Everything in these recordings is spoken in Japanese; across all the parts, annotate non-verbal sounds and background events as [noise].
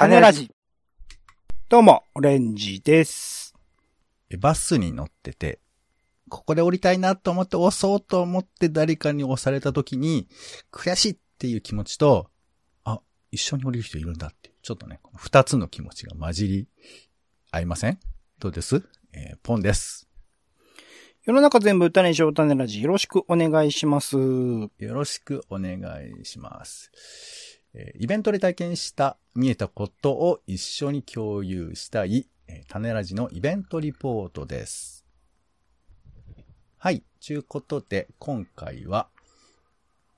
種ラジ。どうも、オレンジです。バスに乗ってて、ここで降りたいなと思って押そうと思って誰かに押された時に、悔しいっていう気持ちと、あ、一緒に降りる人いるんだって、ちょっとね、この二つの気持ちが混じり合いません？どうです？えーポンです。世の中全部種にしよう種ラジ。よろしくお願いします。よろしくお願いします。えイベントで体験した見えたことを一緒に共有したい、え種ラジのイベントリポートです。はい。ちゅうことで、今回は、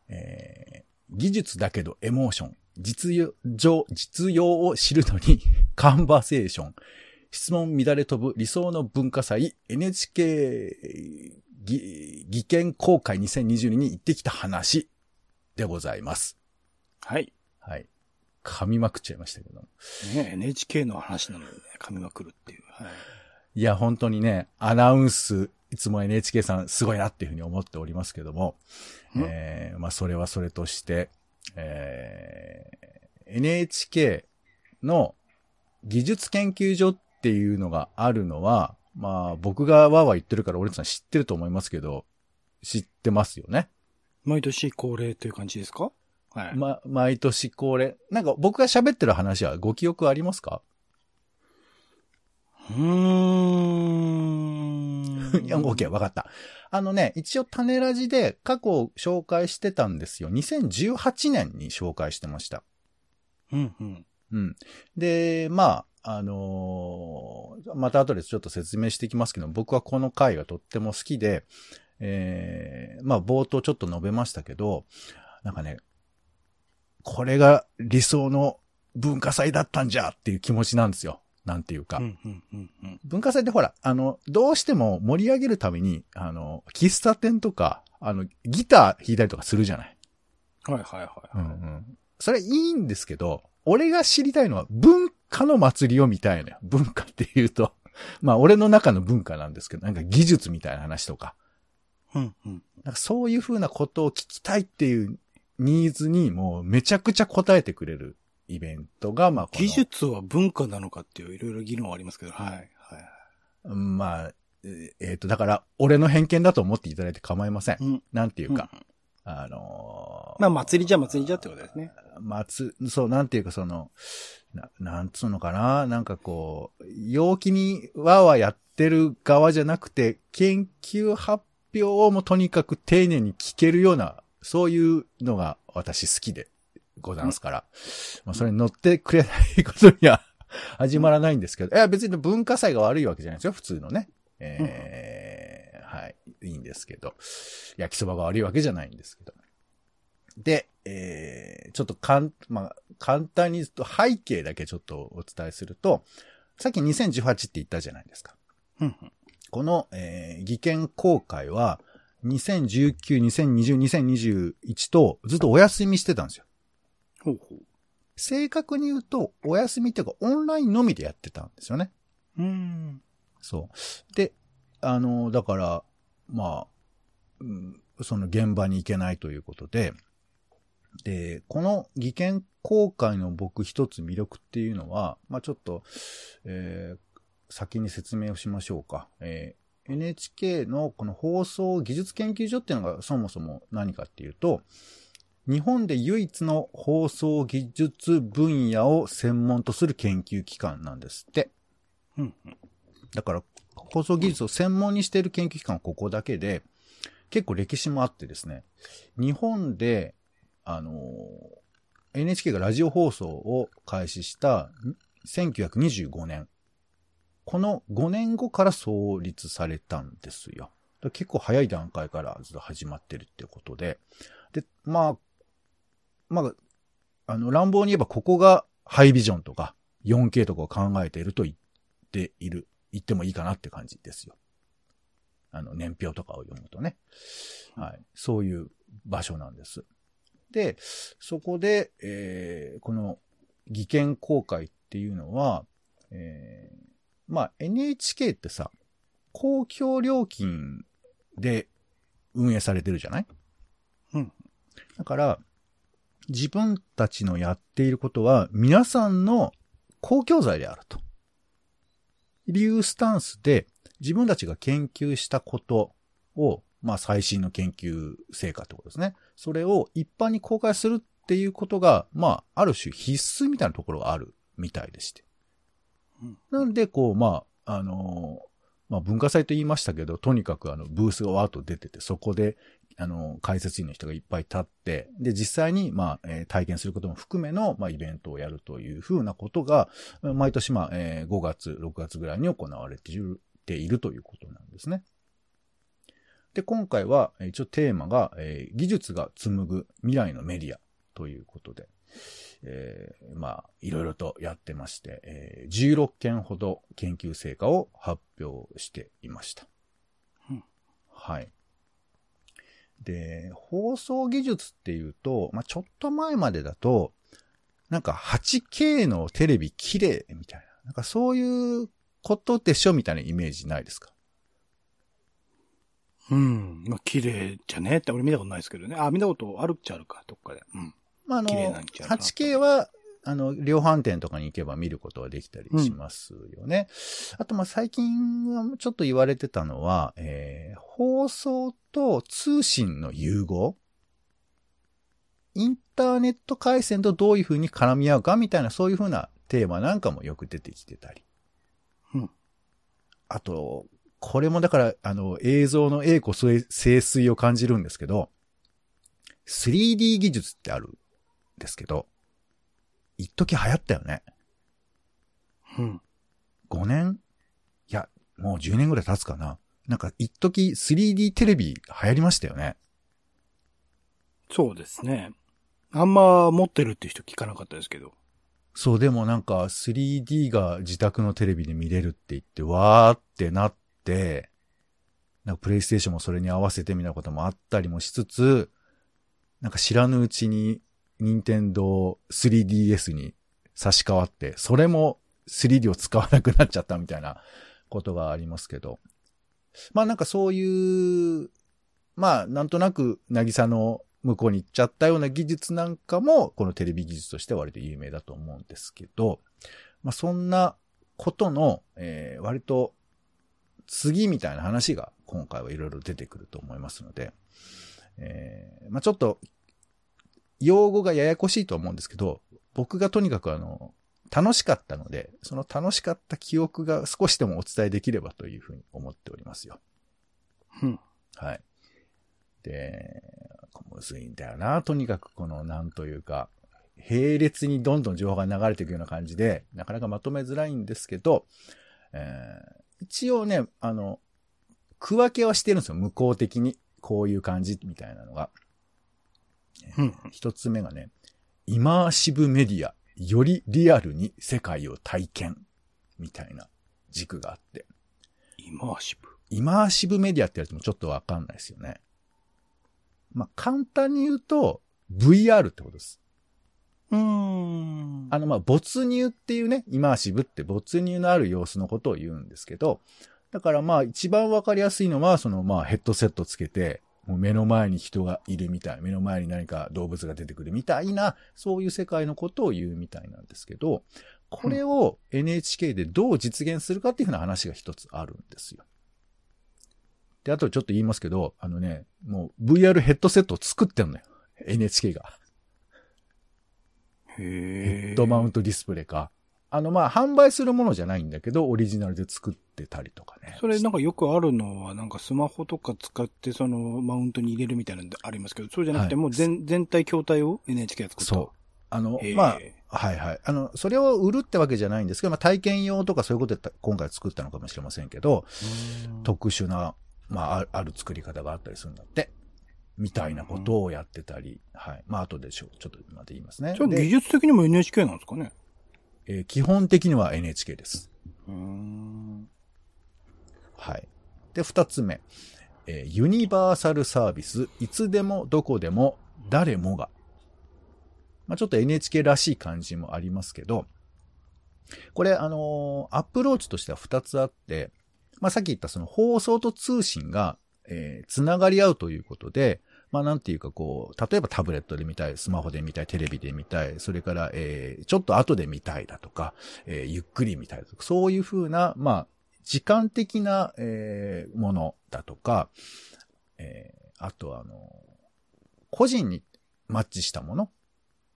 えー技術だけどエモーション、実用、実用を知るのに、[laughs] カンバセーション、質問乱れ飛ぶ理想の文化祭、NHK 技研公開2022に行ってきた話でございます。はい。はい。噛みまくっちゃいましたけども。ね NHK の話なのでね、噛みまくるっていう。はい。いや、本当にね、アナウンス、いつも NHK さんすごいなっていうふうに思っておりますけども、ん？えー、まあ、それはそれとして、えー、NHK の技術研究所っていうのがあるのは、まあ、僕がわーわー言ってるから、俺さん知ってると思いますけど、知ってますよね？毎年恒例という感じですか？はい。ま、毎年恒例。なんか僕が喋ってる話はご記憶ありますか？うーん。いや、オッケー、わかった。あのね、一応種ラジで過去紹介してたんですよ。2018年に紹介してました。うんうん。うん。で、まあ、あのーまた後でちょっと説明していきますけど、僕はこの回がとっても好きで、えー、まあ冒頭ちょっと述べましたけど、なんかね、これが理想の文化祭だったんじゃっていう気持ちなんですよ。なんていうか。うんうんうんうん。文化祭ってほら、あの、どうしても盛り上げるために、あの、喫茶店とか、あの、ギター弾いたりとかするじゃない。はいはいはい。うんうん。それいいんですけど、俺が知りたいのは文化の祭りを見たいのよ。文化って言うと。[laughs] まあ、俺の中の文化なんですけど、なんか技術みたいな話とか。うんうん。なんかそういう風なことを聞きたいっていうニーズにもうめちゃくちゃ応えてくれるイベントが、まあ技術は文化なのかっていういろいろ議論はありますけど、はい。はい。まあ、えっ、と、だから、俺の偏見だと思っていただいて構いません。うん。なんていうか、うんあのーまあ、祭りじゃ祭りじゃってことですね。祭、そう、なんていうかその、ななんつうのかななんかこう、陽気にわーわーやってる側じゃなくて、研究発表をもとにかく丁寧に聞けるような、そういうのが私好きでございますから、まあそれに乗ってくれないことには始まらないんですけど、いや別に文化祭が悪いわけじゃないですよ、普通のね。えーはい、いいんですけど、焼きそばが悪いわけじゃないんですけど。で、えー、ちょっとかん、まあ、簡単に言うと背景だけちょっとお伝えすると、さっき2018って言ったじゃないですか。この、えー、技研公開は、2019、2020、2021とずっとお休みしてたんですよ。ほうほう。正確に言うと、お休みっていうかオンラインのみでやってたんですよね。うーん。そう。で、あの、だから、まあ、うん、その現場に行けないということで、で、この技研公開の僕一つ魅力っていうのは、まあちょっと、えー先に説明をしましょうか。えー NHK のこの放送技術研究所っていうのがそもそも何かっていうと、日本で唯一の放送技術分野を専門とする研究機関なんですって。うんうん。だから、放送技術を専門にしている研究機関はここだけで、結構歴史もあってですね、日本で、あのー NHK がラジオ放送を開始したん1925年。この5年後から創立されたんですよ。結構早い段階からずっと始まってるってことで。で、まあ、まあ、あの、乱暴に言えばここがハイビジョンとか 4K とかを考えていると言っている、言ってもいいかなって感じですよ。あの、年表とかを読むとね。はい。そういう場所なんです。で、そこで、えーこの、技研公開っていうのは、えーまあ、NHK ってさ、公共料金で運営されてるじゃない？うん。だから、自分たちのやっていることは、皆さんの公共財であると。いうスタンスで、自分たちが研究したことを、まあ最新の研究成果ってことですね。それを一般に公開するっていうことが、まあ、ある種必須みたいなところがあるみたいでして。なんで、こう、まあ、あのまあ文化祭と言いましたけど、とにかくあのブースがわーっと出てて、そこで、あの、解説員の人がいっぱい立って、で、実際に、まあ、えー、体験することも含めの、まあ、イベントをやるというふうなことが、毎年、まあ、えー、5月、6月ぐらいに行われているているということなんですね。で、今回は、一応テーマが、えー、技術が紡ぐ未来のメディアということで、えー、まあ、いろいろとやってまして、えー、16件ほど研究成果を発表していました。うん、はい。で、放送技術っていうと、まあ、ちょっと前までだと、なんか 8K のテレビ綺麗みたいな、なんかそういうことでしょみたいなイメージないですか？うん。まあ、綺麗じゃね？って俺見たことないですけどね。あ、見たことあるっちゃあるか、どっかで。うん。まあ、あの、8K は、あの、量販店とかに行けば見ることはできたりしますよね。うん、あと、ま、最近はちょっと言われてたのは、えー、放送と通信の融合インターネット回線とどういう風に絡み合うかみたいな、そういう風なテーマなんかもよく出てきてたり。うん。あと、これもだから、あの、映像の栄枯盛衰を感じるんですけど、3D 技術ってあるですけど、一時流行ったよね。うん。5年？いや、もう10年ぐらい経つかな。なんか一時 3D テレビ流行りましたよね。そうですね。あんま持ってるって人聞かなかったですけど。そう、でもなんか 3D が自宅のテレビで見れるって言って、わーってなって、なんかプレイステーションもそれに合わせてみたいなこともあったりもしつつ、なんか知らぬうちに任天堂 3DS に差し替わって、それも 3D を使わなくなっちゃったみたいなことがありますけど。まあなんかそういう、まあなんとなく、なぎさの向こうに行っちゃったような技術なんかも、このテレビ技術として割と有名だと思うんですけど、まあそんなことの、えー、割と次みたいな話が今回はいろいろ出てくると思いますので、えー、まあちょっと用語がややこしいと思うんですけど、僕がとにかくあの、楽しかったので、その楽しかった記憶が少しでもお伝えできればというふうに思っておりますよ。うん。はい。で、むずいんだよな、とにかくこの、なんというか、並列にどんどん情報が流れていくような感じで、なかなかまとめづらいんですけど、えー、一応ね、あの、区分けはしてるんですよ、向こう的に。こういう感じみたいなのが。うん、一つ目がね、イマーシブメディア、よりリアルに世界を体験、みたいな軸があって。イマーシブ？イマーシブメディアってやつもちょっとわかんないですよね。まあ、簡単に言うと、VR ってことです。うーん。あの、ま、没入っていうね、イマーシブって没入のある様子のことを言うんですけど、だからまあ一番わかりやすいのは、そのまあヘッドセットつけて、もう目の前に人がいるみたい、目の前に何か動物が出てくるみたいな、そういう世界のことを言うみたいなんですけど、これを NHK でどう実現するかっていうふうな話が一つあるんですよ。で、あとちょっと言いますけど、あのね、もう VR ヘッドセットを作ってんのよ。NHK が。へヘッドマウントディスプレイか。あの、まあ、販売するものじゃないんだけど、オリジナルで作ってたりとかね。それなんかよくあるのは、なんかスマホとか使ってそのマウントに入れるみたいなのでありますけど、そうじゃなくてもう全、はい、全体筐体を NHK が作った。そう。あの、まあ、はいはい。あの、それを売るってわけじゃないんですけど、まあ、体験用とかそういうことで今回作ったのかもしれませんけど、特殊な、まあ、ある作り方があったりするんだって。みたいなことをやってたり、はい。まあ、後でしょう。ちょっとまで言いますね。技術的にも NHK なんですかね？えー、基本的には NHK です。はい。で、二つ目。えー、ユニバーサルサービス、いつでもどこでも誰もが。まあ、ちょっと NHK らしい感じもありますけど、これ、あのー、アプローチとしては二つあって、まあ、さっき言ったその放送と通信が、えー、つながり合うということで、まあなんていうかこう、例えばタブレットで見たい、スマホで見たい、テレビで見たい、それから、えー、ちょっと後で見たいだとか、えー、ゆっくり見たいとか、そういうふうな、まあ、時間的な、えー、ものだとか、えー、あとあの、個人にマッチしたもの、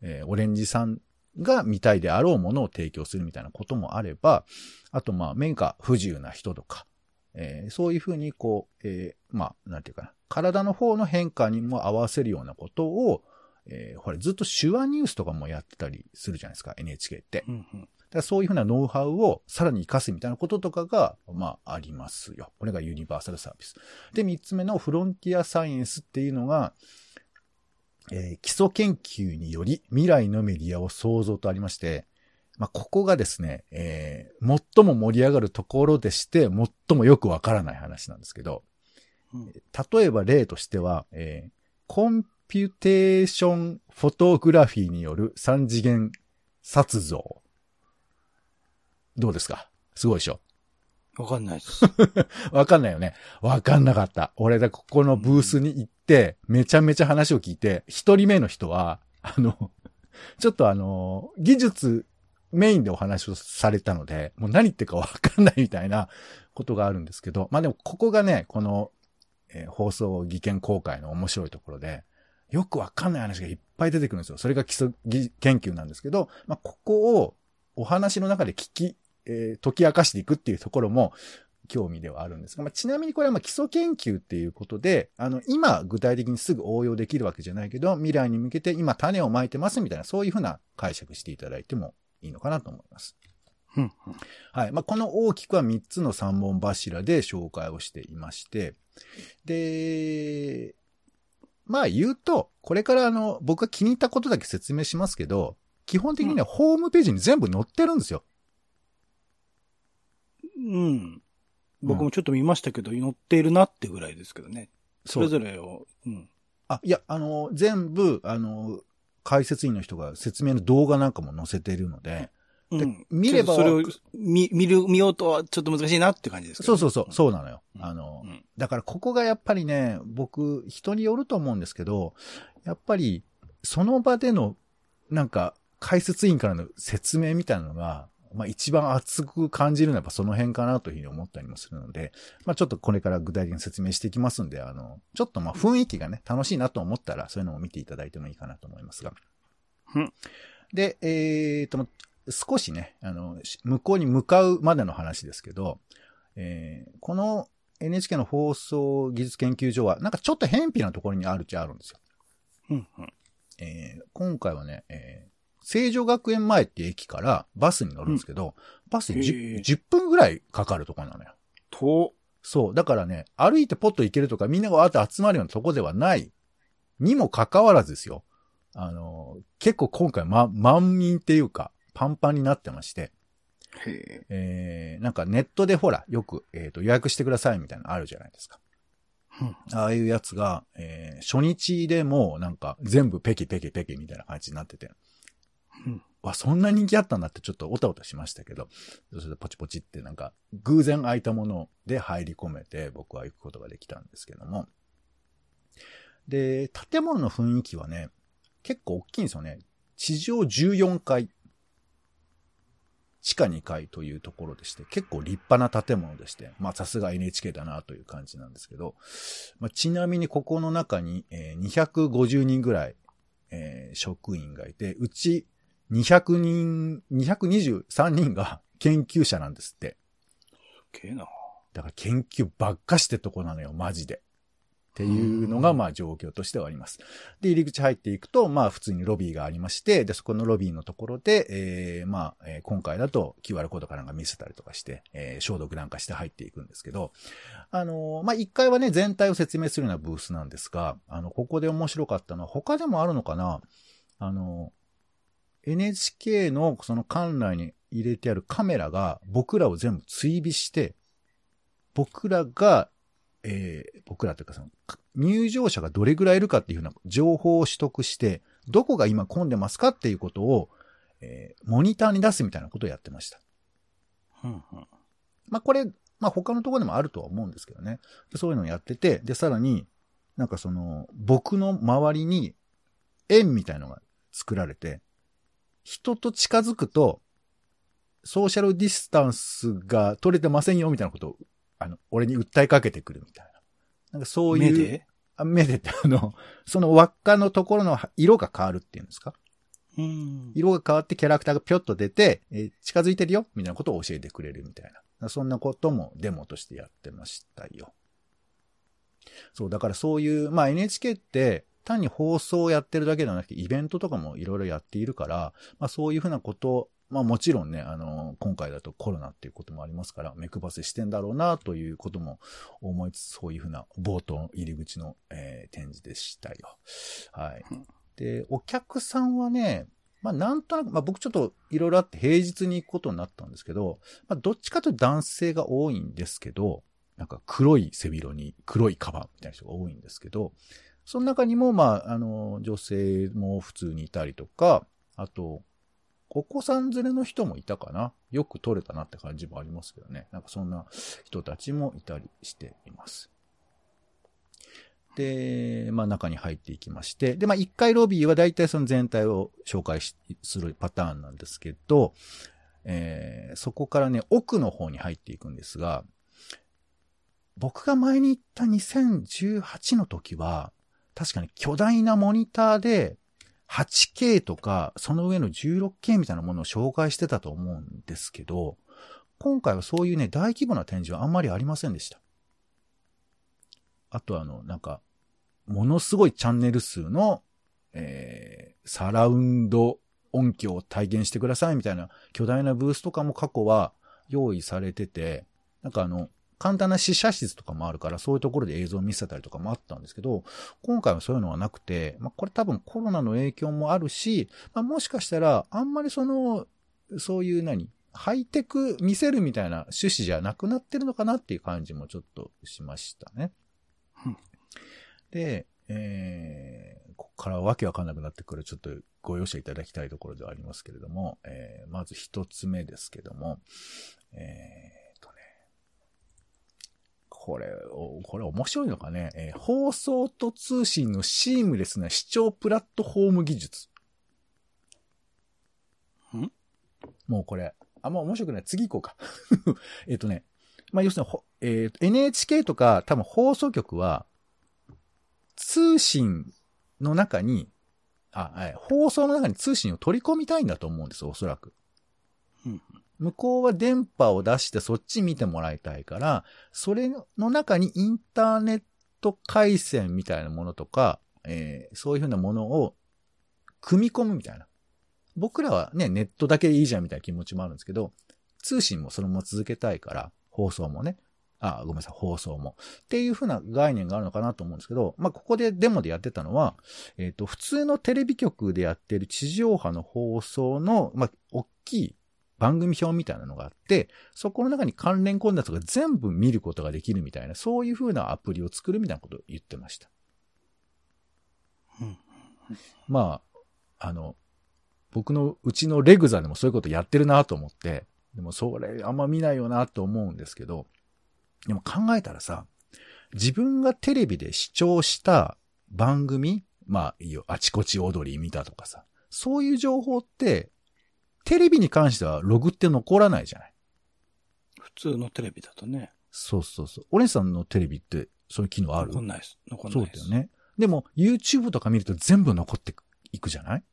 えー、オレンジさんが見たいであろうものを提供するみたいなこともあれば、あとまあ、面が不自由な人とか、えー、そういうふうにこう、えー、まあ、なんていうかな、体の方の変化にも合わせるようなことを、えー、ほら、ずっと手話ニュースとかもやってたりするじゃないですか、NHK って。うんうん、だそういうふうなノウハウをさらに活かすみたいなこととかが、まあ、ありますよ。これがユニバーサルサービス。で、三つ目のフロンティアサイエンスっていうのが、えー、基礎研究により未来のメディアを創造とありまして、まあ、ここがですね、えー、最も盛り上がるところでして、最もよくわからない話なんですけど、うん、例えば例としては、えー、コンピュテーションフォトグラフィーによる三次元撮像。どうですか？すごいでしょ？わかんないです。[laughs] わかんないよね。わかんなかった。俺だ、ここのブースに行って、めちゃめちゃ話を聞いて、一人目の人は、あの、ちょっとあの、技術メインでお話をされたので、もう何言ってるかわかんないみたいなことがあるんですけど、まあでもここがね、この、えー、放送技研公開の面白いところで、よくわかんない話がいっぱい出てくるんですよ。それが基礎研究なんですけど、まあここをお話の中で聞き、えー、解き明かしていくっていうところも、興味ではあるんですが、まあ、ちなみにこれはま基礎研究っていうことで、あの、今具体的にすぐ応用できるわけじゃないけど、未来に向けて今種をまいてますみたいな、そういうふうな解釈していただいてもいいのかなと思います。はい。まあ、この大きくは3つの3本柱で紹介をしていまして、で、まあ言うと、これからあの、僕が気に入ったことだけ説明しますけど、基本的にはホームページに全部載ってるんですよ。うん。僕もちょっと見ましたけど、載っているなってぐらいですけどね。それぞれを。うん。あ、いや、あの、全部、あの、解説員の人が説明の動画なんかも載せているので、うん、見れば。それを見、見る、見ようとはちょっと難しいなって感じですか、ね、そうそうそう、そうなのよ。あの、うん、だからここがやっぱりね、僕、人によると思うんですけど、やっぱり、その場での、なんか、解説員からの説明みたいなのが、まあ一番熱く感じるのはやっぱその辺かなというふうに思ったりもするので、まあちょっとこれから具体的に説明していきますんで、あの、ちょっとまあ雰囲気がね、楽しいなと思ったら、そういうのを見ていただいてもいいかなと思いますが。うん、で、えー、と、少しね、あの、向こうに向かうまでの話ですけど、えー、この NHK の放送技術研究所は、なんかちょっと偏僻なところにあるっちゃあるんですよ。うんうんえー、今回はね、えー、成城学園前って駅からバスに乗るんですけど、うん、バスに 10, 10, 分ぐらいかかるところなのよ。と、そう。だからね、歩いてポッと行けるとか、みんながわーって集まるようなとこではない。にもかかわらずですよ。あの、結構今回ま、万民っていうか、パンパンになってまして。へえー、なんかネットでほら、よく、えっ、ー、と、予約してくださいみたいなのあるじゃないですか。ああいうやつが、えー、初日でもなんか全部ペケペケペケみたいな感じになってて。うん。わ、そんな人気あったんだってちょっとオタオタしましたけど、それでポチポチってなんか、偶然空いたもので入り込めて僕は行くことができたんですけども。で、建物の雰囲気はね、結構大きいんですよね。地上14階。地下2階というところでして、結構立派な建物でして、まあさすが NHK だなという感じなんですけど、まあ、ちなみにここの中に、えー、250人ぐらいえー、職員がいて、うち200人、223人が [laughs] 研究者なんですって。すげえな。だから研究ばっかしてとこなのよ、マジで。っていうのが、まあ状況としてはあります。で、入り口入っていくと、まあ普通にロビーがありまして、で、そこのロビーのところで、えー、まあ、えー、今回だと QR コードかなんか見せたりとかして、えー、消毒なんかして入っていくんですけど、あのー、まあ一回はね、全体を説明するようなブースなんですが、あの、ここで面白かったのは、他でもあるのかな？あの、NHK のその館内に入れてあるカメラが僕らを全部追尾して、僕らがえー、僕らというかその、入場者がどれぐらいいるかっていうふうな情報を取得して、どこが今混んでますかっていうことを、えー、モニターに出すみたいなことをやってました。うんうん、まあこれ、まあ他のところでもあるとは思うんですけどね。そういうのをやってて、で、さらに、なんかその、僕の周りに円みたいのが作られて、人と近づくと、ソーシャルディスタンスが取れてませんよみたいなことを、あの、俺に訴えかけてくるみたいな。なんかそういう。目で？あ目でって、あの、[laughs] その輪っかのところの色が変わるっていうんですか？うん。色が変わってキャラクターがぴょっと出て、えー近づいてるよみたいなことを教えてくれるみたいな。そんなこともデモとしてやってましたよ。そう、だからそういう、まあ NHK って単に放送をやってるだけではなくてイベントとかもいろいろやっているから、まあそういうふうなこと、まあもちろんね、あの、今回だとコロナっていうこともありますから、目配せしてんだろうなということも思いつつ、そういうふうな冒頭入り口の、えー展示でしたよ。はい。で、お客さんはね、まあなんとなく、まあ僕ちょっといろいろあって平日に行くことになったんですけど、まあどっちかというと男性が多いんですけど、なんか黒い背広に黒いカバンみたいな人が多いんですけど、その中にもまあ、あの、女性も普通にいたりとか、あと、お子さん連れの人もいたかな？よく撮れたなって感じもありますけどね。なんかそんな人たちもいたりしています。で、まあ中に入っていきまして、で、まあ1階ロビーは大体その全体を紹介するパターンなんですけど、えーそこからね、奥の方に入っていくんですが、僕が前に行った2018の時は、確かに巨大なモニターで 8K とか、その上の 16K みたいなものを紹介してたと思うんですけど、今回はそういうね、大規模な展示はあんまりありませんでした。あとあの、なんか、ものすごいチャンネル数の、えー、サラウンド音響を体現してくださいみたいな巨大なブースとかも過去は用意されてて、なんかあの、簡単な試写室とかもあるから、そういうところで映像を見せたりとかもあったんですけど、今回はそういうのはなくて、まあ、これ多分コロナの影響もあるし、まあ、もしかしたら、あんまりその、そういう何ハイテク見せるみたいな趣旨じゃなくなってるのかなっていう感じもちょっとしましたね。で、えー、ここからわけわかんなくなってくる、ちょっとご容赦いただきたいところではありますけれども、えー、まず一つ目ですけども、えー、これ、おこれ面白いのかね、えー放送と通信のシームレスな視聴プラットフォーム技術。ん？もうこれ、あんま面白くない。次行こうか。[laughs] えっとね、まあ、要するにほ、えーと NHK とか多分放送局は、通信の中に、あ、はい放送の中に通信を取り込みたいんだと思うんです、おそらく。うん向こうは電波を出してそっち見てもらいたいから、それの中にインターネット回線みたいなものとか、えーそういうふうなものを組み込むみたいな。僕らはね、ネットだけでいいじゃんみたいな気持ちもあるんですけど、通信もそのまま続けたいから、放送もね。あ、ごめんなさい、放送も。っていうふうな概念があるのかなと思うんですけど、まあ、ここでデモでやってたのは、えっ、と、普通のテレビ局でやってる地上波の放送の、まあ、大きい番組表みたいなのがあって、そこの中に関連コンテンツが全部見ることができるみたいな、そういうふうなアプリを作るみたいなことを言ってました。うんまあ、あの、僕のうちのレグザでもそういうことやってるなと思って、でもそれあんま見ないよなと思うんですけど、でも考えたらさ、自分がテレビで視聴した番組、まあいいよ、あちこち踊り見たとかさ、そういう情報って、テレビに関してはログって残らないじゃない普通のテレビだとね。そうそうそう。お姉さんのテレビってそういう機能ある？残んないです。残んそないです。うだよね。でも YouTube とか見ると全部残っていくじゃない？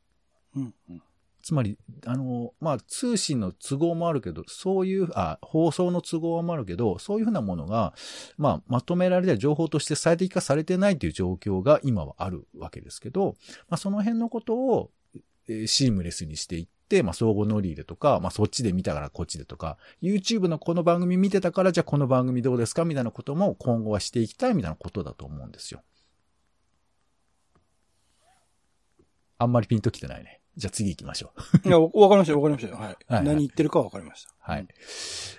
うんうん。つまり、あの、まあ、通信の都合もあるけど、そういう、あ、放送の都合もあるけど、そういうふうなものが、まあ、まとめられた情報として最適化されてないという状況が今はあるわけですけど、まあ、その辺のことを、えーシームレスにしていって、まあ、相互乗り入れとか、まあ、そっちで見たからこっちでとか、YouTube のこの番組見てたから、じゃあこの番組どうですかみたいなことも今後はしていきたいみたいなことだと思うんですよ。あんまりピンときてないね。じゃあ次行きましょう。いや、わわかりました、わかりましたよ。はい。はい何言ってるかわかりました。はい。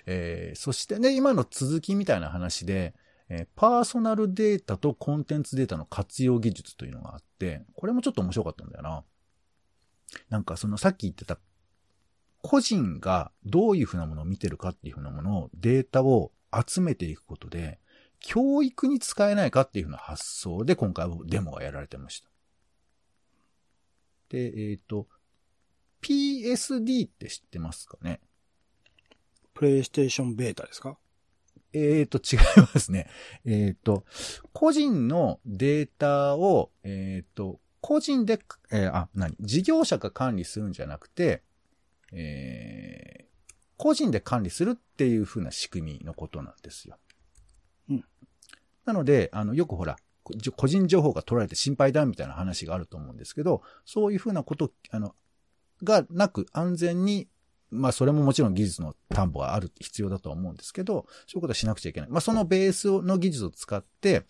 えーそしてね、今の続きみたいな話で、えーパーソナルデータとコンテンツデータの活用技術というのがあって、これもちょっと面白かったんだよな。なんかそのさっき言ってた、個人がどういうふうなものを見てるかっていうふうなものを、データを集めていくことで、教育に使えないかっていうふうな発想で今回はデモがやられてました。で、えっ、ー、と、PSD って知ってますかね？プレイステーションベータですか？えっ、ー、と、違いますね。えっ、ー、と、個人のデータを、えっ、ー、と、個人で、えー、あ、何？事業者が管理するんじゃなくて、えー、個人で管理するっていう風な仕組みのことなんですよ。うん。なので、あの、よくほら、個人情報が取られて心配だみたいな話があると思うんですけど、そういう風なこと、あの、がなく安全に、まあそれももちろん技術の担保がある、必要だとは思うんですけど、そういうことはしなくちゃいけない。まあそのベースの技術を使って、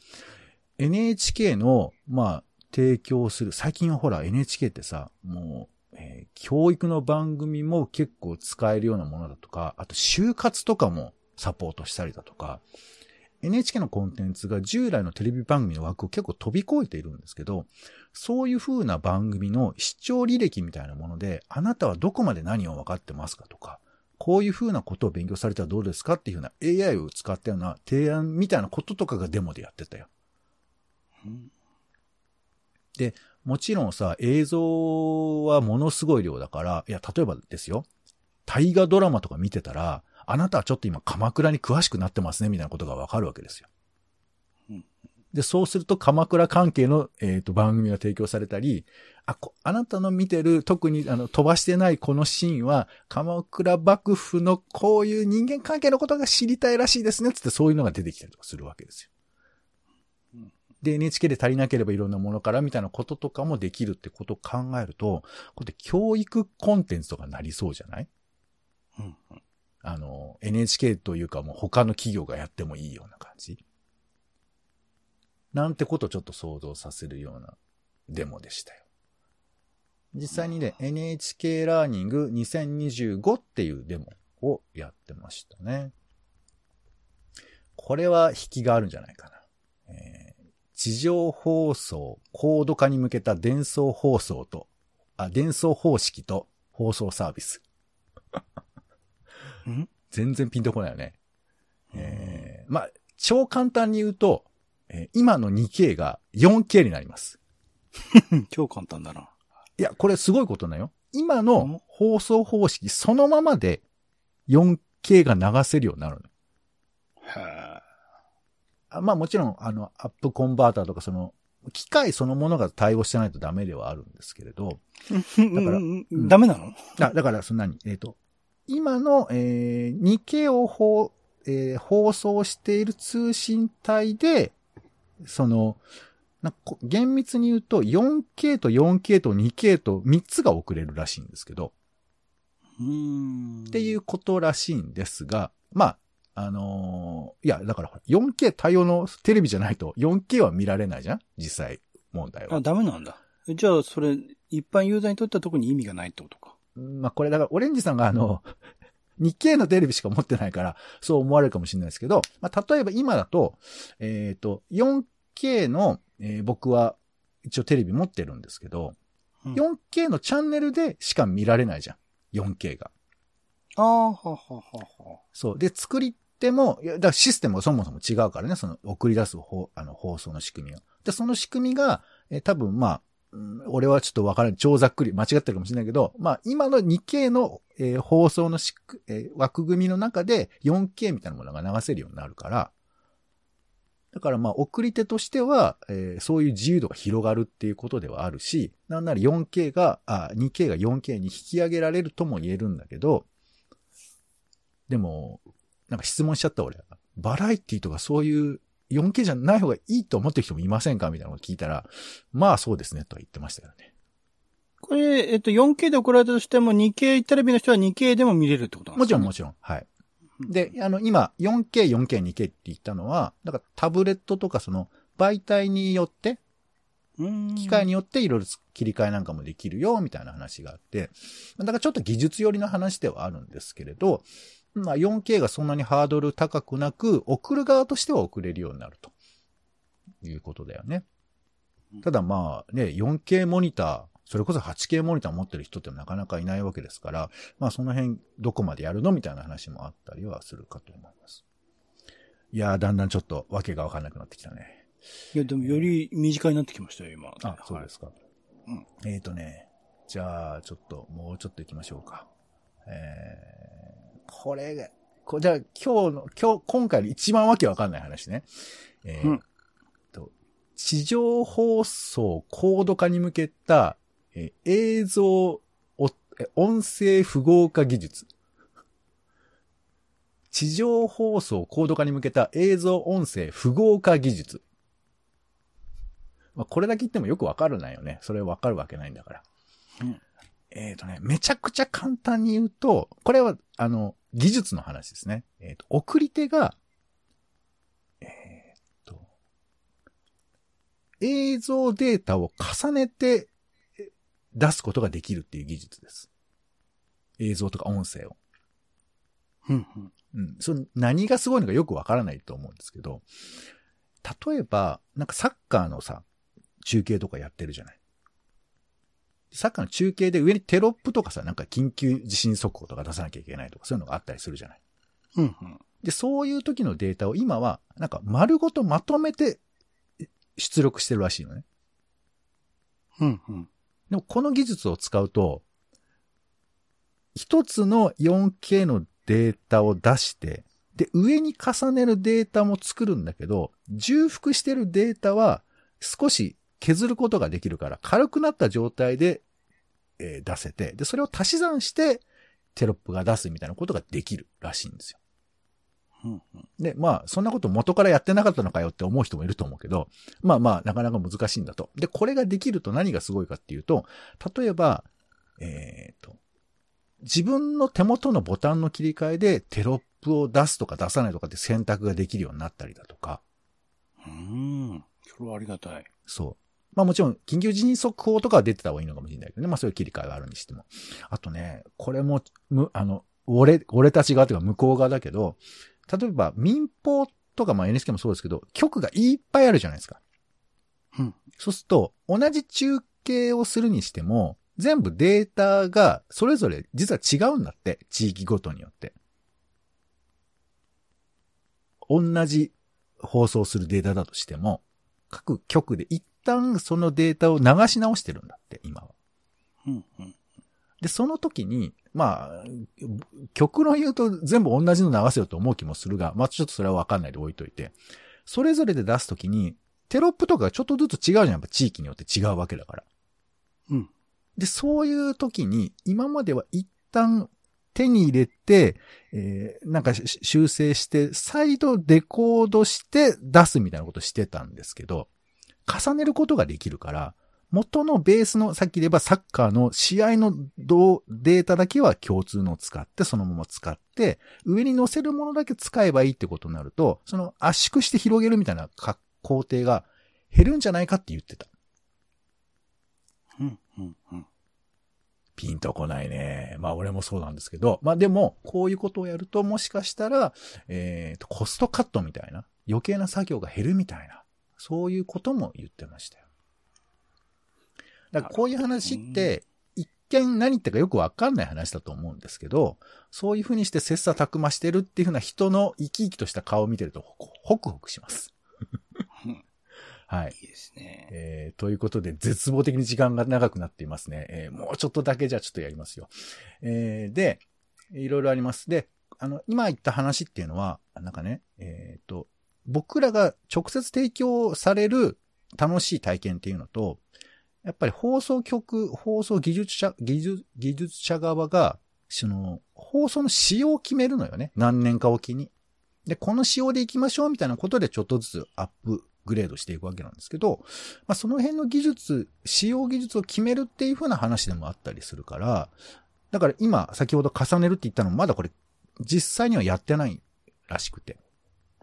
NHK の、まあ、提供する、最近はほら NHK ってさ、もう、えー、教育の番組も結構使えるようなものだとか、あと就活とかもサポートしたりだとか、NHK のコンテンツが従来のテレビ番組の枠を結構飛び越えているんですけど、そういう風な番組の視聴履歴みたいなもので、あなたはどこまで何を分かってますかとか、こういう風なことを勉強されたらどうですかっていう風な AI を使ったような提案みたいなこととかがデモでやってたよ。で、もちろんさ、映像はものすごい量だから、いや、例えばですよ、大河ドラマとか見てたら、あなたはちょっと今鎌倉に詳しくなってますね、みたいなことがわかるわけですよ。で、そうすると鎌倉関係の、えーと、番組が提供されたり、あ、あなたの見てる、特にあの飛ばしてないこのシーンは、鎌倉幕府のこういう人間関係のことが知りたいらしいですね、つってそういうのが出てきたりとかするわけですよ。で、NHK で足りなければいろんなものからみたいなこととかもできるってことを考えると、これで教育コンテンツとかなりそうじゃない？うん、あの、NHK というかもう他の企業がやってもいいような感じ？なんてことをちょっと想像させるようなデモでしたよ。実際にね、NHK ラーニング2025っていうデモをやってましたね。これは引きがあるんじゃないかな。えー、地上放送、高度化に向けた伝送放送と、あ、伝送方式と放送サービス。全然ピンとこないよね。えー、まあ、超簡単に言うと、えー、今の 2K が 4K になります。[laughs] 超簡単だな。いや、これすごいことだよ。今の放送方式そのままで 4K が流せるようになるの。へあまあもちろん、あの、アップコンバーターとかその、機械そのものが対応してないとダメではあるんですけれど。だから、うん、ダメなの？だだから、そんなに、えっ、ー、と、今の、えー、2K を放、えー、放送している通信帯で、その、な厳密に言うと 4K と 4K と 2K と3つが送れるらしいんですけど。っていうことらしいんですが、まあ、あのー、いや、だから 4K 対応のテレビじゃないと 4K は見られないじゃん？実際問題は。あ、ダメなんだ。じゃあ、それ、一般ユーザーにとっては特に意味がないってことか。まあこれだから、オレンジさんがあの、[laughs] 日系のテレビしか持ってないから、そう思われるかもしれないですけど、まあ例えば今だと、えっ、ー、と、4K の、えー、僕は一応テレビ持ってるんですけど、うん、4K のチャンネルでしか見られないじゃん。4K が。ああ、はははは。そう。で、作り手も、いや、だシステムがそもそも違うからね、その送り出す方、あの、放送の仕組みが。で、その仕組みが、えー、多分まあ、俺はちょっとわからない。超ざっくり間違ってるかもしれないけど、まあ今の 2K の、えー、放送のしくえー、枠組みの中で 4K みたいなものが流せるようになるから、だからまあ送り手としては、えー、そういう自由度が広がるっていうことではあるし、なんなら 4K が、あ、2K が 4K に引き上げられるとも言えるんだけど、でも、なんか質問しちゃった俺。バラエティとかそういう 4K じゃない方がいいと思ってる人もいませんか？みたいなこと聞いたら、まあそうですね、とは言ってましたよね。これ、えっと、4K で送られたとしても 2K テレビの人は 2K でも見れるってことなんですか、ね、もちろんもちろん。はい。で、あの、今、4K、4K、2K って言ったのは、だからタブレットとかその媒体によって、機械によっていろいろ切り替えなんかもできるよ、みたいな話があって、だからちょっと技術寄りの話ではあるんですけれど、まあ 4K がそんなにハードル高くなく、送る側としては送れるようになるということだよね。ただまあね、4K モニター、それこそ 8K モニター持ってる人ってなかなかいないわけですから、まあその辺どこまでやるのみたいな話もあったりはするかと思います。いやー、だんだんちょっとわけがわかんなくなってきたね。いや、でもより身近になってきましたよ、今。あ、そうですか。うんえっ、ー、とね、じゃあ、ちょっと、もうちょっと行きましょうか。えー、これが、こじゃあ今日の、今日、今回の一番わけわかんない話ね。えーうんと、地上放送高度化に向けた、えー映像音声符号化技術。地上放送高度化に向けた映像音声符号化技術。まあ、これだけ言ってもよくわかるないよね。それわかるわけないんだから。うんえっ、とね、めちゃくちゃ簡単に言うと、これは、あの、技術の話ですね。えっ、と、送り手が、えっ、と、映像データを重ねてえ出すことができるっていう技術です。映像とか音声を。うんうん。うん。その何がすごいのかよくわからないと思うんですけど、例えば、なんかサッカーのさ、中継とかやってるじゃない。サッカーの中継で上にテロップとかさ、なんか緊急地震速報とか出さなきゃいけないとか、そういうのがあったりするじゃない。うんうん。で、そういう時のデータを今は、なんか丸ごとまとめてえ出力してるらしいのね。うんうん。でもこの技術を使うと、一つの 4K のデータを出して、で、上に重ねるデータも作るんだけど、重複してるデータは少し削ることができるから、軽くなった状態で、えー出せて、で、それを足し算してテロップが出すみたいなことができるらしいんですよ。うんうん。で、まあ、そんなこと元からやってなかったのかよって思う人もいると思うけど、まあまあ、なかなか難しいんだと。で、これができると何がすごいかっていうと、例えば、えっ、と、自分の手元のボタンの切り替えでテロップを出すとか出さないとかって選択ができるようになったりだとか、うーん。それはありがたい。そう。まあもちろん、緊急地震速報とかは出てた方がいいのかもしれないけどね。まあそういう切り替えがあるにしても。あとね、これも、む、あの、俺、俺たち側というか向こう側だけど、例えば民放とかまあ NHK もそうですけど、局がいっぱいあるじゃないですか。うん。そうすると、同じ中継をするにしても、全部データがそれぞれ実は違うんだって、地域ごとによって。同じ放送するデータだとしても、各局で一旦そのデータを流し直してるんだって、今は。うんうん。で、その時に、まあ、曲の言うと全部同じの流せよと思う気もするが、まあちょっとそれはわかんないで置いといて、それぞれで出す時に、テロップとかがちょっとずつ違うじゃん。やっぱ地域によって違うわけだから。うん。で、そういう時に、今までは一旦手に入れて、えーなんか修正して、再度デコードして出すみたいなことしてたんですけど、重ねることができるから、元のベースの、さっき言えばサッカーの試合のデータだけは共通のを使って、そのまま使って、上に載せるものだけ使えばいいってことになると、その圧縮して広げるみたいな工程が減るんじゃないかって言ってた。うんうんうん。ピンとこないね。まあ俺もそうなんですけど。まあでも、こういうことをやるともしかしたら、えっ、と、コストカットみたいな、余計な作業が減るみたいな、そういうことも言ってましたよ。だからこういう話って、一見何言ってるかよくわかんない話だと思うんですけど、そういうふうにして切磋琢磨してるっていうふうな人の生き生きとした顔を見てると、ほホクホクします。はい。いいですね。えーということで、絶望的に時間が長くなっていますね。えーもうちょっとだけじゃあちょっとやりますよ。えーで、いろいろあります。で、あの、今言った話っていうのは、なんかね、えっ、と、僕らが直接提供される楽しい体験っていうのと、やっぱり放送局、放送技術者、技術、技術者側が、その、放送の仕様を決めるのよね。何年かおきに。で、この仕様で行きましょうみたいなことでちょっとずつアップグレードしていくわけなんですけど、まあ、その辺の技術、使用技術を決めるっていう風な話でもあったりするから、だから今、先ほど重ねるって言ったのもまだこれ、実際にはやってないらしくて。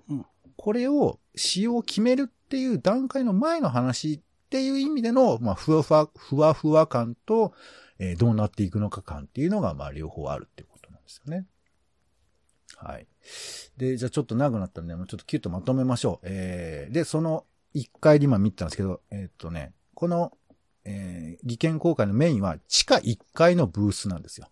うんこれを、使用を決めるっていう段階の前の話っていう意味での、まあ、ふわふわ、ふわふわ感と、えーどうなっていくのか感っていうのが、まあ、両方あるっていうことなんですよね。はい。で、じゃあちょっと長くなったんで、もうちょっとキュッとまとめましょう。えー、で、その1回で今見てたんですけど、えーっとね、この、えー、技研公開のメインは地下1階のブースなんですよ。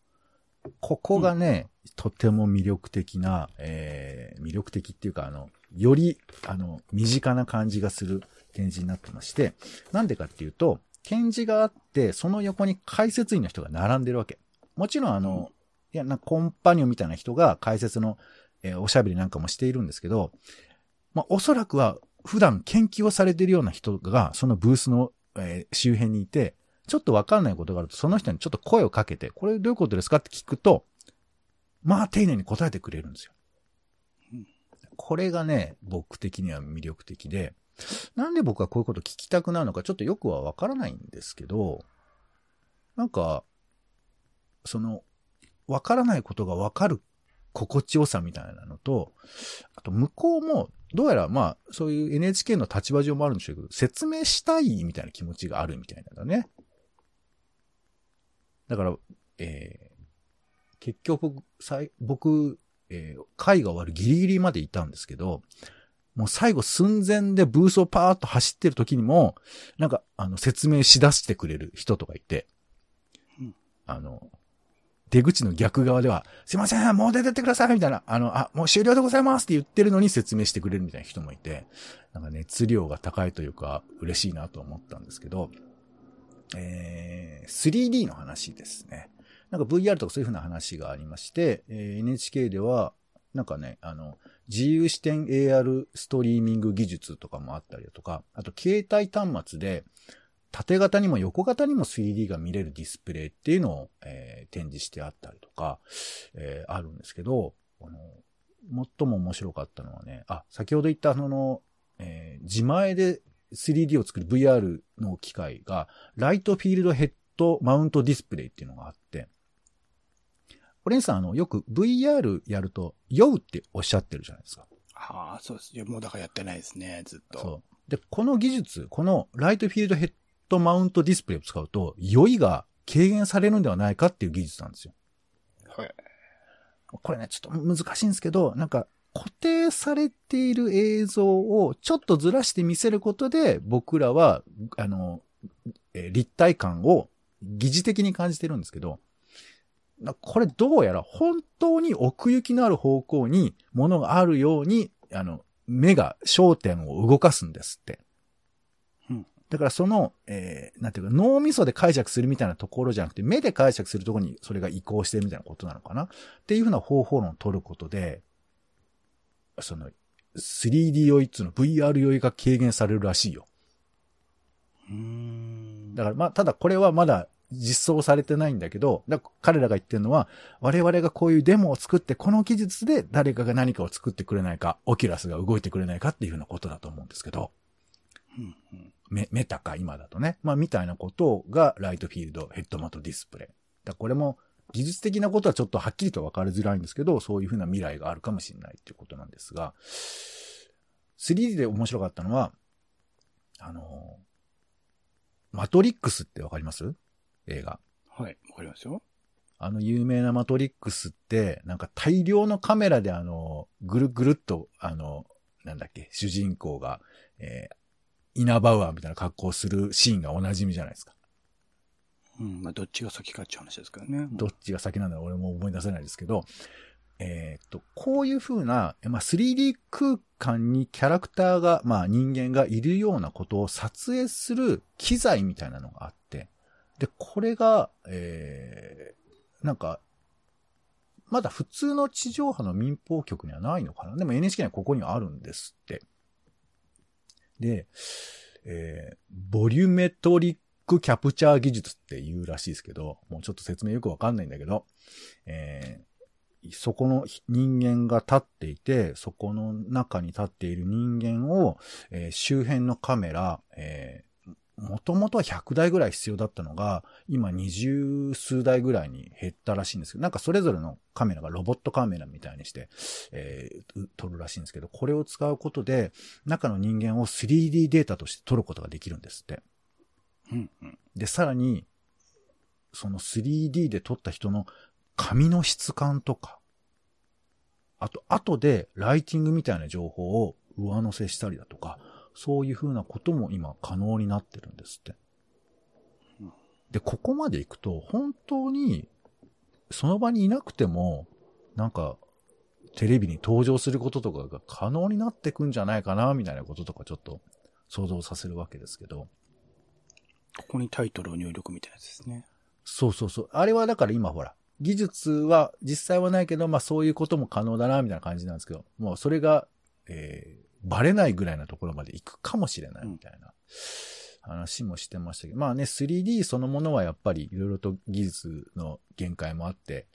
ここがね、とても魅力的な、えー、魅力的っていうか、あの、より、あの、身近な感じがする展示になってまして、なんでかっていうと、展示があって、その横に解説員の人が並んでるわけ。もちろんあの、いや、なコンパニオンみたいな人が解説の、えーおしゃべりなんかもしているんですけど、まあ、おそらくは普段研究をされているような人が、そのブースの、えー周辺にいて、ちょっとわかんないことがあると、その人にちょっと声をかけて、これどういうことですかって聞くと、まあ、丁寧に答えてくれるんですよ。これがね、僕的には魅力的で、なんで僕はこういうこと聞きたくなるのかちょっとよくはわからないんですけど、なんか、その、わからないことがわかる心地よさみたいなのと、あと向こうも、どうやらまあ、そういう NHK の立場上もあるんでしょうけど、説明したいみたいな気持ちがあるみたいなんだね。だから、えー結局、僕、えー会が終わるギリギリまでいたんですけど、もう最後寸前でブースをパーッと走ってる時にも、なんか、あの、説明しだしてくれる人とかいて、うんあの、出口の逆側では、すいません、もう出てってくださいみたいな、あの、あ、もう終了でございますって言ってるのに説明してくれるみたいな人もいて、なんか熱量が高いというか、嬉しいなと思ったんですけど、えー、3D の話ですね。なんか VR とかそういう風な話がありまして、えー NHK では、なんかね、あの、自由視点 AR ストリーミング技術とかもあったりだとか、あと携帯端末で、縦型にも横型にも 3D が見れるディスプレイっていうのを、えー展示してあったりとか、えーあるんですけど、あの、最も面白かったのはね、あ、先ほど言ったあの、えー自前で 3D を作る VR の機械が、ライトフィールドヘッドマウントディスプレイっていうのがあって、オレンジさん、あの、よく VR やると、酔うっておっしゃってるじゃないですか。はあ、そうです。もうだからやってないですね、ずっと。そう。で、この技術、このライトフィールドヘッドマウントディスプレイを使うと、酔いが軽減されるんではないかっていう技術なんですよ。はい。これね、ちょっと難しいんですけど、なんか、固定されている映像をちょっとずらして見せることで、僕らは、あの、えー立体感を疑似的に感じてるんですけど、なこれどうやら本当に奥行きのある方向に物があるように、あの、目が焦点を動かすんですって。うんだからその、えーなんていうか、脳みそで解釈するみたいなところじゃなくて、目で解釈するところにそれが移行してるみたいなことなのかな？っていうふうな方法論を取ることで、その、3D 酔いっていうの VR 酔いが軽減されるらしいよ。うーん。だからまあ、ただこれはまだ実装されてないんだけど、だ彼らが言ってるのは、我々がこういうデモを作って、この技術で誰かが何かを作ってくれないか、オキュラスが動いてくれないかっていうふうなことだと思うんですけど、うんうんメメタか今だとね。まあ、みたいなことがライトフィールドヘッドマウントディスプレイ。だこれも技術的なことはちょっとはっきりと分かりづらいんですけど、そういうふうな未来があるかもしれないっていうことなんですが、3D で面白かったのは、あの、マトリックスってわかります？映画。はい、わかりますよ。あの有名なマトリックスって、なんか大量のカメラであの、ぐるぐるっと、あの、なんだっけ、主人公が、えーイナバウアーみたいな格好をするシーンがおなじみじゃないですか。うん、まあ、どっちが先かっていう話ですからね。どっちが先なんだろう俺も思い出せないですけど、えーっと、こういう風な、まあ、3D 空間にキャラクターが、まあ、人間がいるようなことを撮影する機材みたいなのがあって、で、これが、えー、なんか、まだ普通の地上波の民放局にはないのかなでも NHK にはここにはあるんですって。で、えー、ボリュメトリックキャプチャー技術って言うらしいですけど、もうちょっと説明よくわかんないんだけど、えーそこの人間が立っていて、そこの中に立っている人間を、えー周辺のカメラ、えもともとは100台ぐらい必要だったのが、今20数台ぐらいに減ったらしいんですけど、なんかそれぞれのカメラがロボットカメラみたいにして、えー撮るらしいんですけど、これを使うことで、中の人間を 3D データとして撮ることができるんですって。うん、うん。で、さらに、その 3D で撮った人の髪の質感とか、あと、後でライティングみたいな情報を上乗せしたりだとか、そういう風なことも今可能になってるんですってうん。で、ここまで行くと、本当にその場にいなくても、なんか、テレビに登場することとかが可能になってくんじゃないかな、みたいなこととかちょっと想像させるわけですけど。ここにタイトルを入力みたいなやつですね。そうそうそう。あれはだから今ほら、技術は実際はないけど、まあそういうことも可能だな、みたいな感じなんですけど、もうそれが、えー、バレないぐらいなところまで行くかもしれないみたいな話もしてましたけど、まあね、3D そのものはやっぱりいろいろと技術の限界もあって、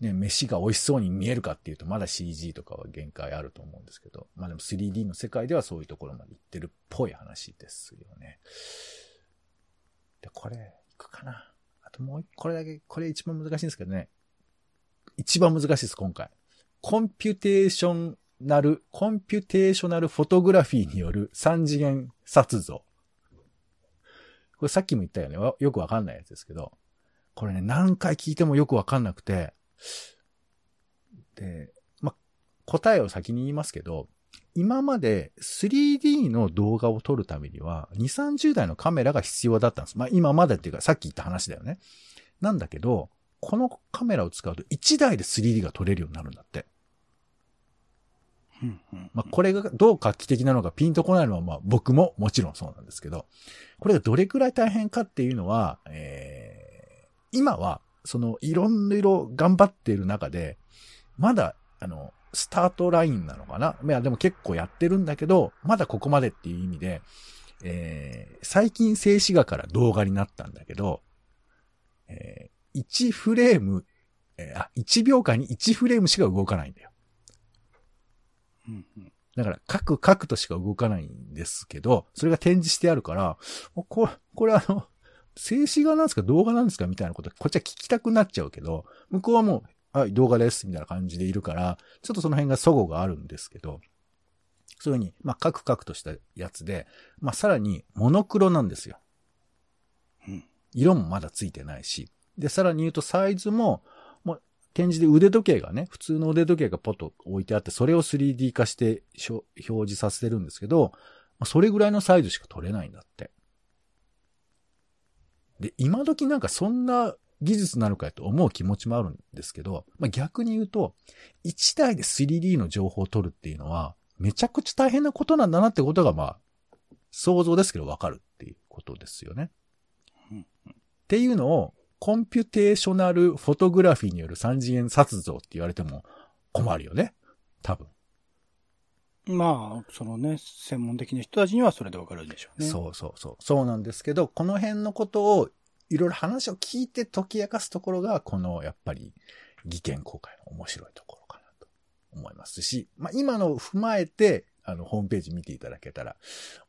ね、飯が美味しそうに見えるかっていうと、まだ CG とかは限界あると思うんですけど、まあでも 3D の世界ではそういうところまで行ってるっぽい話ですよね。で、これ、いくかな。あともうこれだけ、これ一番難しいんですけどね。一番難しいです、今回。コンピュテーションナル、コンピュテーショナルフォトグラフィーによる三次元撮像。これさっきも言ったよね。よくわかんないやつですけど。これね、何回聞いてもよくわかんなくて。で、ま、答えを先に言いますけど、今まで 3D の動画を撮るためには、2、30台のカメラが必要だったんです。まあ、今までっていうか、さっき言った話だよね。なんだけど、このカメラを使うと1台で 3D が撮れるようになるんだって。まあ、これがどう画期的なのかピンとこないのは、まあ、僕ももちろんそうなんですけど、これがどれくらい大変かっていうのは、えー、今は、その、いろんな色頑張っている中で、まだ、あの、スタートラインなのかな？いや、でも結構やってるんだけど、まだここまでっていう意味で、えー、最近静止画から動画になったんだけど、えー、1フレーム、えー、あ、1秒間に1フレームしか動かないんだよ。うんうんだから、書く書くとしか動かないんですけど、それが展示してあるから、これ、これあの、静止画なんですか動画なんですかみたいなこと、こっちは聞きたくなっちゃうけど、向こうはもう、はい、動画です、みたいな感じでいるから、ちょっとその辺が祖語があるんですけど、そういうふうに、まあ、カクカクとしたやつで、まあ、さらに、モノクロなんですよ。うん。色もまだついてないし。で、さらに言うとサイズも、展示で腕時計がね、普通の腕時計がポッと置いてあって、それを 3D 化して表示させてるんですけど、それぐらいのサイズしか撮れないんだって。で、今時なんかそんな技術なのかと思う気持ちもあるんですけど、まあ、逆に言うと、1台で 3D の情報を撮るっていうのは、めちゃくちゃ大変なことなんだなってことが、まあ、想像ですけどわかるっていうことですよね。っていうのを、コンピュテーショナルフォトグラフィーによる三次元撮像って言われても困るよね。多分。まあ、そのね、専門的な人たちにはそれでわかるでしょうね。そうそうそう。そうなんですけど、この辺のことを、いろいろ話を聞いて解き明かすところが、この、やっぱり、技研公開の面白いところかなと思いますし、まあ今のを踏まえて、あの、ホームページ見ていただけたら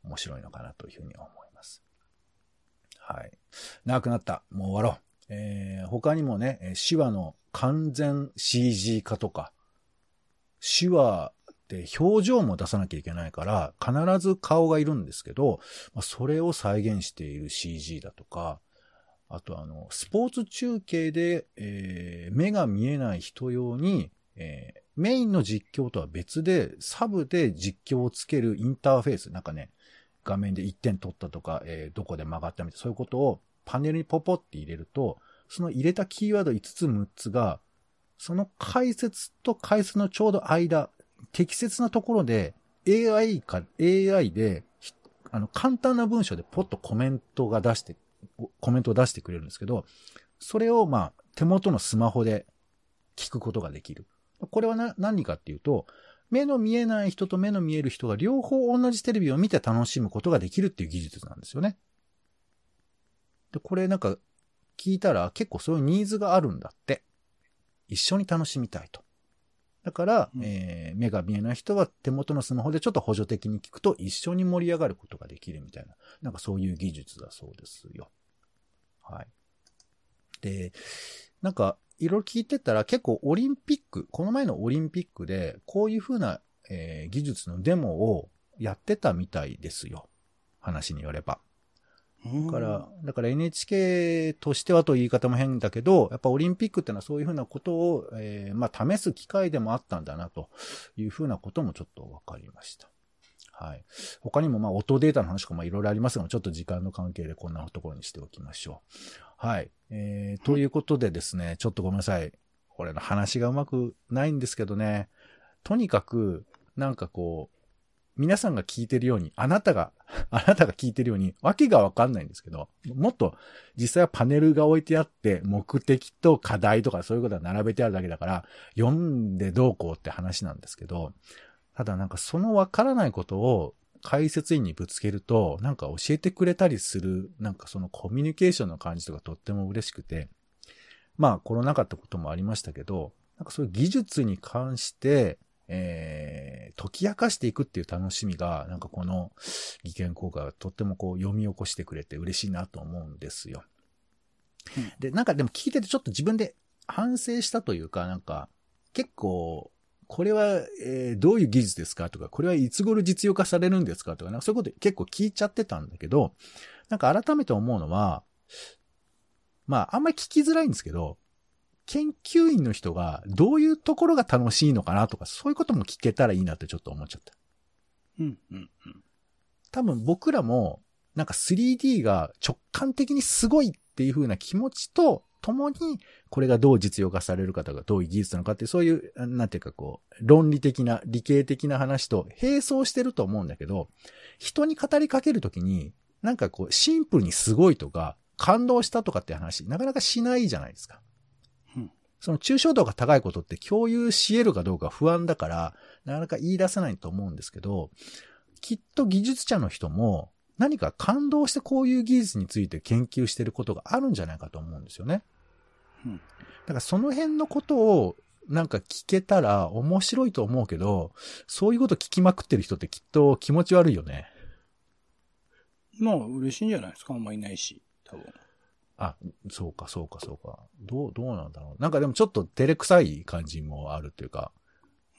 面白いのかなというふうに思います。はい。長くなった。もう終わろう。えー、他にもね、手話の完全 CG 化とか、手話って表情も出さなきゃいけないから、必ず顔がいるんですけど、ま、それを再現している CG だとか、あとあの、スポーツ中継で、えー、目が見えない人用に、えー、メインの実況とは別で、サブで実況をつけるインターフェース、なんかね、画面で1点取ったとか、えー、どこで曲がったみたいな、そういうことをパネルにポポって入れると、その入れたキーワード5つ6つが、その解説と解説のちょうど間、適切なところで AI か、AI で、あの、簡単な文章でポッとコメントが出して、コメントを出してくれるんですけど、それをまあ、手元のスマホで聞くことができる。これはな何かっていうと、目の見えない人と目の見える人が両方同じテレビを見て楽しむことができるっていう技術なんですよね。で、これなんか聞いたら結構そういうニーズがあるんだって。一緒に楽しみたいと。だから、うん、えー、目が見えない人は手元のスマホでちょっと補助的に聞くと一緒に盛り上がることができるみたいな、なんかそういう技術だそうですよ。はい。で、なんか、いろいろ聞いてたら結構オリンピック、この前のオリンピックでこういう風な、えー、技術のデモをやってたみたいですよ。話によれば。だから、だから NHK としてはという言い方も変だけど、やっぱオリンピックってのはそういうふうなことを、えー、まあ試す機会でもあったんだなというふうなこともちょっとわかりました。はい。他にもまあ音データの話とかもいろいろありますが、ちょっと時間の関係でこんなところにしておきましょう。はい。えー、ということでですね、ちょっとごめんなさい。これの話がうまくないんですけどね。とにかく、なんかこう、皆さんが聞いてるように、あなたが、[laughs] あなたが聞いてるように、わけがわかんないんですけど、もっと実際はパネルが置いてあって、目的と課題とかそういうことが並べてあるだけだから、読んでどうこうって話なんですけど、ただなんかそのわからないことを解説員にぶつけると、なんか教えてくれたりする、なんかそのコミュニケーションの感じとかとっても嬉しくて、まあコロナ禍ってこともありましたけど、なんかそういう技術に関して、えー、解き明かしていくっていう楽しみが、なんかこの技研効果がとってもこう読み起こしてくれて嬉しいなと思うんですよ。うん、で、なんかでも聞いててちょっと自分で反省したというか、なんか結構、これは、えー、どういう技術ですかとか、これはいつ頃実用化されるんですかとか、なんかそういうこと結構聞いちゃってたんだけど、なんか改めて思うのは、まあ、あんまり聞きづらいんですけど、研究員の人がどういうところが楽しいのかなとか、そういうことも聞けたらいいなってちょっと思っちゃった。うん、うん、うん。多分僕らも、なんか 3D が直感的にすごいっていう風な気持ちと、共に、これがどう実用化されるかとか、どういう技術なのかって、そういう、なんていうかこう、論理的な、理系的な話と並走してると思うんだけど、人に語りかけるときに、なんかこう、シンプルにすごいとか、感動したとかって話、なかなかしないじゃないですか。その抽象度が高いことって共有し得るかどうか不安だから、なかなか言い出せないと思うんですけど、きっと技術者の人も何か感動してこういう技術について研究してることがあるんじゃないかと思うんですよね。うん、だからその辺のことをなんか聞けたら面白いと思うけど、そういうこと聞きまくってる人ってきっと気持ち悪いよね。まあ嬉しいんじゃないですか？あんまいないし、多分。あ、そうか、そうか、そうか。どう、どうなんだろう。なんかでもちょっと照れくさい感じもあるっていうか、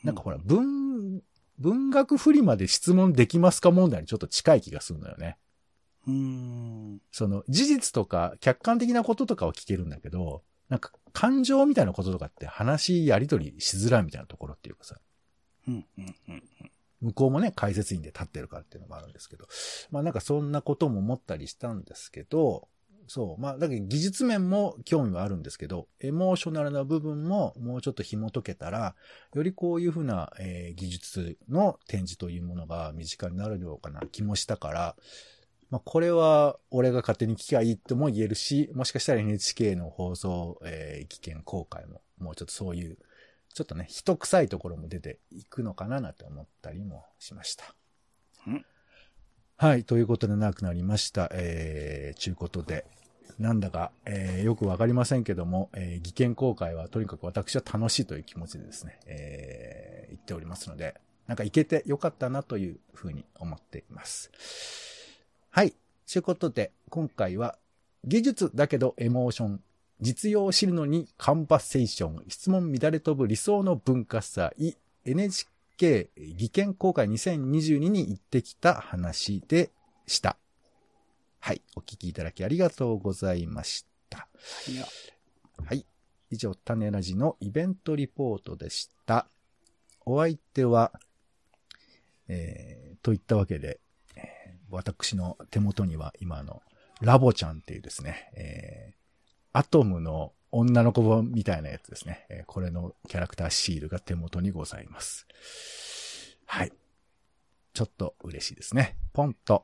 なんかほら、文、文学フリマで質問できますか問題にちょっと近い気がするんだよね。うん。その、事実とか、客観的なこととかは聞けるんだけど、なんか、感情みたいなこととかって話やりとりしづらいみたいなところっていうかさ。うん、うん、うん。向こうもね、解説員で立ってるからっていうのもあるんですけど。まあなんかそんなことも思ったりしたんですけど、そう。まあ、だけど技術面も興味はあるんですけど、エモーショナルな部分ももうちょっと紐解けたら、よりこういうふうな、えー、技術の展示というものが身近になるようかな気もしたから、まあ、これは俺が勝手に聞きゃいいとも言えるし、もしかしたら NHK の放送、えー、危険公開も、もうちょっとそういう、ちょっとね、人臭いところも出ていくのかななんて思ったりもしました。はい。ということで長くなりました。えー、ちゅうことで、なんだか、えー、よくわかりませんけども、えー、技研公開はとにかく私は楽しいという気持ちでですね、えー、言っておりますので、なんか行けてよかったなというふうに思っています。はい。ということで、今回は技術だけどエモーション、実用を知るのにカンバセーション、質問乱れ飛ぶ理想の文化祭、NHK 技研公開2022に行ってきた話でした。はい。お聞きいただきありがとうございました。はい。以上、種ラジのイベントリポートでした。お相手は、えー、といったわけで、えー、私の手元には今のラボちゃんっていうですね、えー、アトムの女の子版みたいなやつですね。えー、これのキャラクターシールが手元にございます。はい。ちょっと嬉しいですね。ポンと